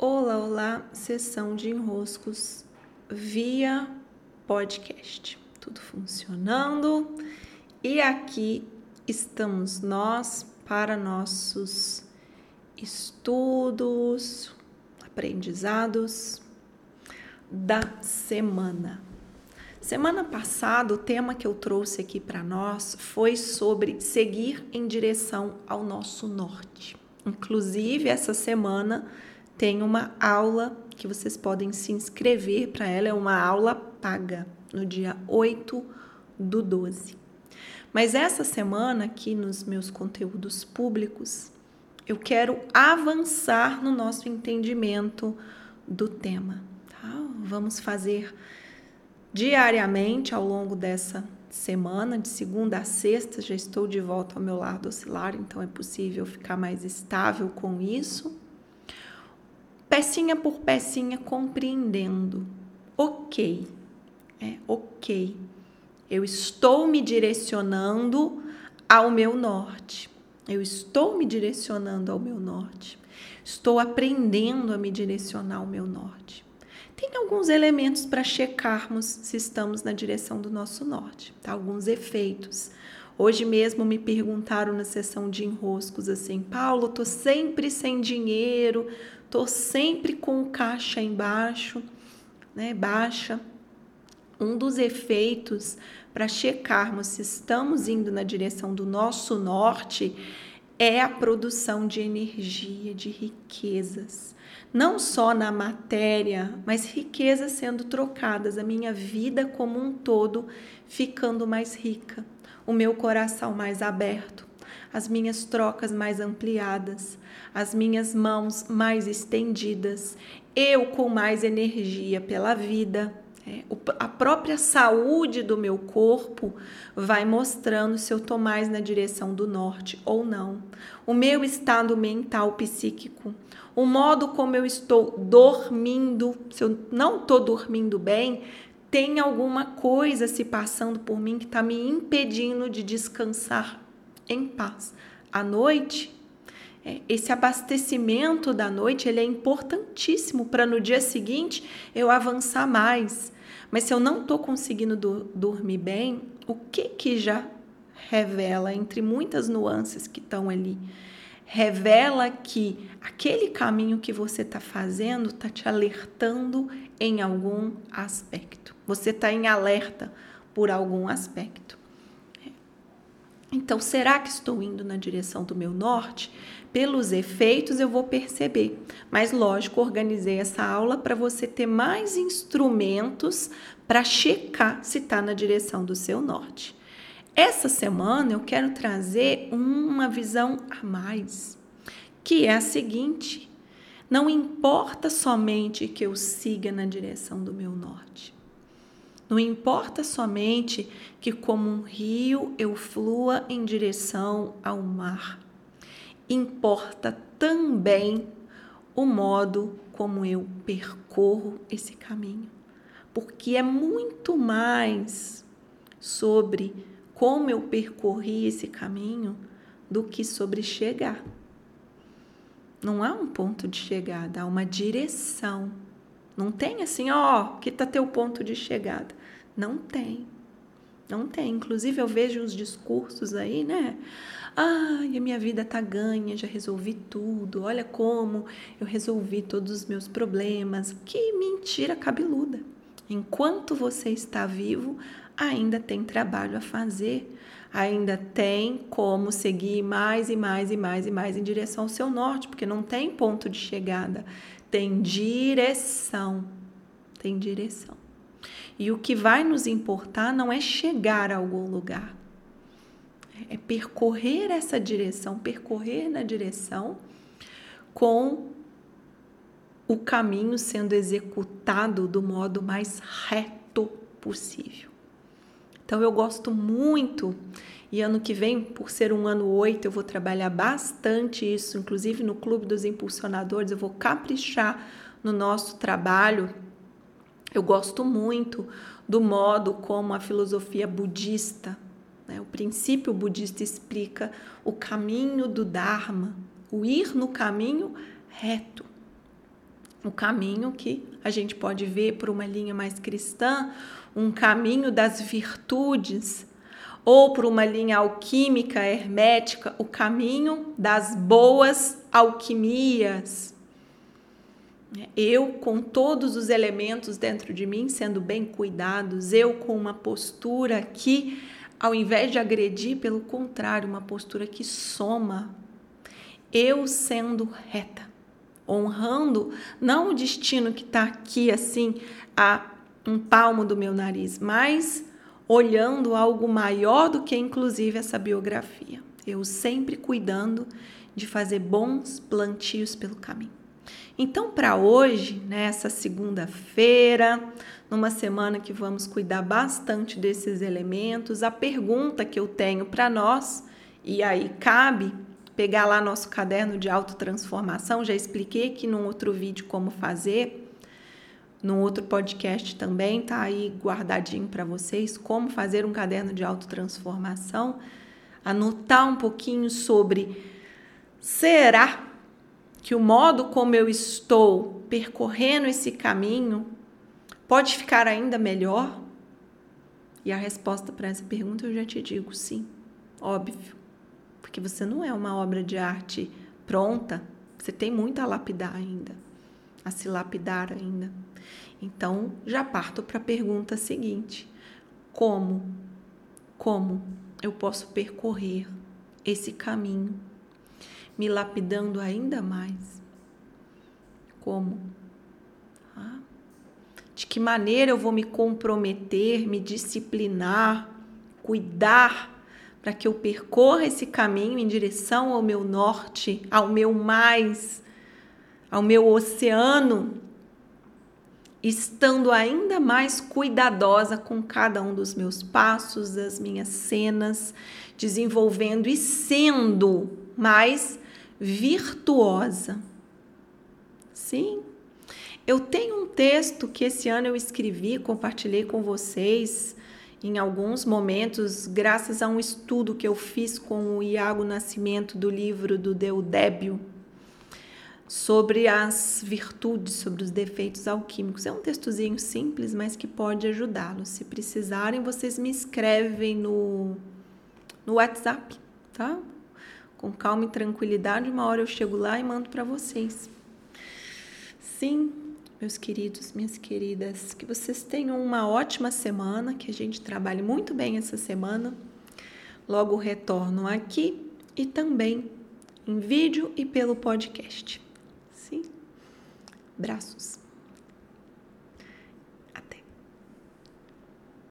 Olá, olá, sessão de enroscos via podcast. Tudo funcionando e aqui estamos nós para nossos estudos, aprendizados da semana. Semana passada, o tema que eu trouxe aqui para nós foi sobre seguir em direção ao nosso norte. Inclusive, essa semana tem uma aula que vocês podem se inscrever para ela, é uma aula paga, no dia 8 do 12. Mas essa semana, aqui nos meus conteúdos públicos, eu quero avançar no nosso entendimento do tema. Tá? Vamos fazer diariamente ao longo dessa semana, de segunda a sexta, já estou de volta ao meu lado oscilar, então é possível ficar mais estável com isso pecinha por pecinha, compreendendo. Ok, é ok. Eu estou me direcionando ao meu norte. Eu estou me direcionando ao meu norte. Estou aprendendo a me direcionar ao meu norte. Tem alguns elementos para checarmos se estamos na direção do nosso norte, tá? Alguns efeitos. Hoje mesmo me perguntaram na sessão de enroscos assim: Paulo, tô sempre sem dinheiro, tô sempre com caixa embaixo, né, baixa. Um dos efeitos para checarmos se estamos indo na direção do nosso norte é a produção de energia, de riquezas. Não só na matéria, mas riquezas sendo trocadas, a minha vida como um todo ficando mais rica, o meu coração mais aberto, as minhas trocas mais ampliadas, as minhas mãos mais estendidas, eu com mais energia pela vida. É, a própria saúde do meu corpo vai mostrando se eu estou mais na direção do norte ou não. O meu estado mental psíquico, o modo como eu estou dormindo, se eu não estou dormindo bem, tem alguma coisa se passando por mim que está me impedindo de descansar em paz. À noite, é, esse abastecimento da noite ele é importantíssimo para no dia seguinte eu avançar mais. Mas se eu não estou conseguindo do, dormir bem, o que que já revela entre muitas nuances que estão ali? Revela que aquele caminho que você está fazendo está te alertando em algum aspecto. Você está em alerta por algum aspecto. Então, será que estou indo na direção do meu norte? Pelos efeitos eu vou perceber. Mas, lógico, organizei essa aula para você ter mais instrumentos para checar se está na direção do seu norte. Essa semana eu quero trazer uma visão a mais, que é a seguinte: não importa somente que eu siga na direção do meu norte. Não importa somente que, como um rio, eu flua em direção ao mar. Importa também o modo como eu percorro esse caminho, porque é muito mais sobre como eu percorri esse caminho do que sobre chegar. Não há um ponto de chegada, há uma direção. Não tem assim, ó, que está teu ponto de chegada. Não tem. Não tem. Inclusive, eu vejo uns discursos aí, né? Ai, a minha vida tá ganha, já resolvi tudo. Olha como eu resolvi todos os meus problemas. Que mentira cabeluda. Enquanto você está vivo, ainda tem trabalho a fazer. Ainda tem como seguir mais e mais e mais e mais em direção ao seu norte, porque não tem ponto de chegada, tem direção. Tem direção. E o que vai nos importar não é chegar a algum lugar, é percorrer essa direção, percorrer na direção com o caminho sendo executado do modo mais reto possível. Então eu gosto muito. E ano que vem, por ser um ano 8, eu vou trabalhar bastante isso, inclusive no Clube dos Impulsionadores, eu vou caprichar no nosso trabalho. Eu gosto muito do modo como a filosofia budista, né, o princípio budista explica o caminho do Dharma, o ir no caminho reto. O caminho que a gente pode ver por uma linha mais cristã, um caminho das virtudes, ou por uma linha alquímica, hermética, o caminho das boas alquimias. Eu com todos os elementos dentro de mim sendo bem cuidados, eu com uma postura que, ao invés de agredir, pelo contrário, uma postura que soma, eu sendo reta honrando não o destino que está aqui assim a um palmo do meu nariz, mas olhando algo maior do que inclusive essa biografia. Eu sempre cuidando de fazer bons plantios pelo caminho. Então, para hoje, nessa segunda-feira, numa semana que vamos cuidar bastante desses elementos, a pergunta que eu tenho para nós, e aí cabe pegar lá nosso caderno de autotransformação, já expliquei aqui num outro vídeo como fazer, num outro podcast também, tá aí guardadinho para vocês, como fazer um caderno de autotransformação, anotar um pouquinho sobre será que o modo como eu estou percorrendo esse caminho pode ficar ainda melhor? E a resposta para essa pergunta eu já te digo, sim, óbvio porque você não é uma obra de arte pronta, você tem muito a lapidar ainda, a se lapidar ainda. Então, já parto para a pergunta seguinte: como, como eu posso percorrer esse caminho, me lapidando ainda mais? Como? Ah, de que maneira eu vou me comprometer, me disciplinar, cuidar para que eu percorra esse caminho em direção ao meu norte, ao meu mais, ao meu oceano, estando ainda mais cuidadosa com cada um dos meus passos, das minhas cenas, desenvolvendo e sendo mais virtuosa. Sim. Eu tenho um texto que esse ano eu escrevi, compartilhei com vocês, em alguns momentos, graças a um estudo que eu fiz com o Iago Nascimento do livro do Deudébio sobre as virtudes, sobre os defeitos alquímicos. É um textozinho simples, mas que pode ajudá-los. Se precisarem, vocês me escrevem no, no WhatsApp, tá? Com calma e tranquilidade, uma hora eu chego lá e mando para vocês. Sim, meus queridos, minhas queridas, que vocês tenham uma ótima semana, que a gente trabalhe muito bem essa semana. Logo retorno aqui e também em vídeo e pelo podcast. Sim? Braços.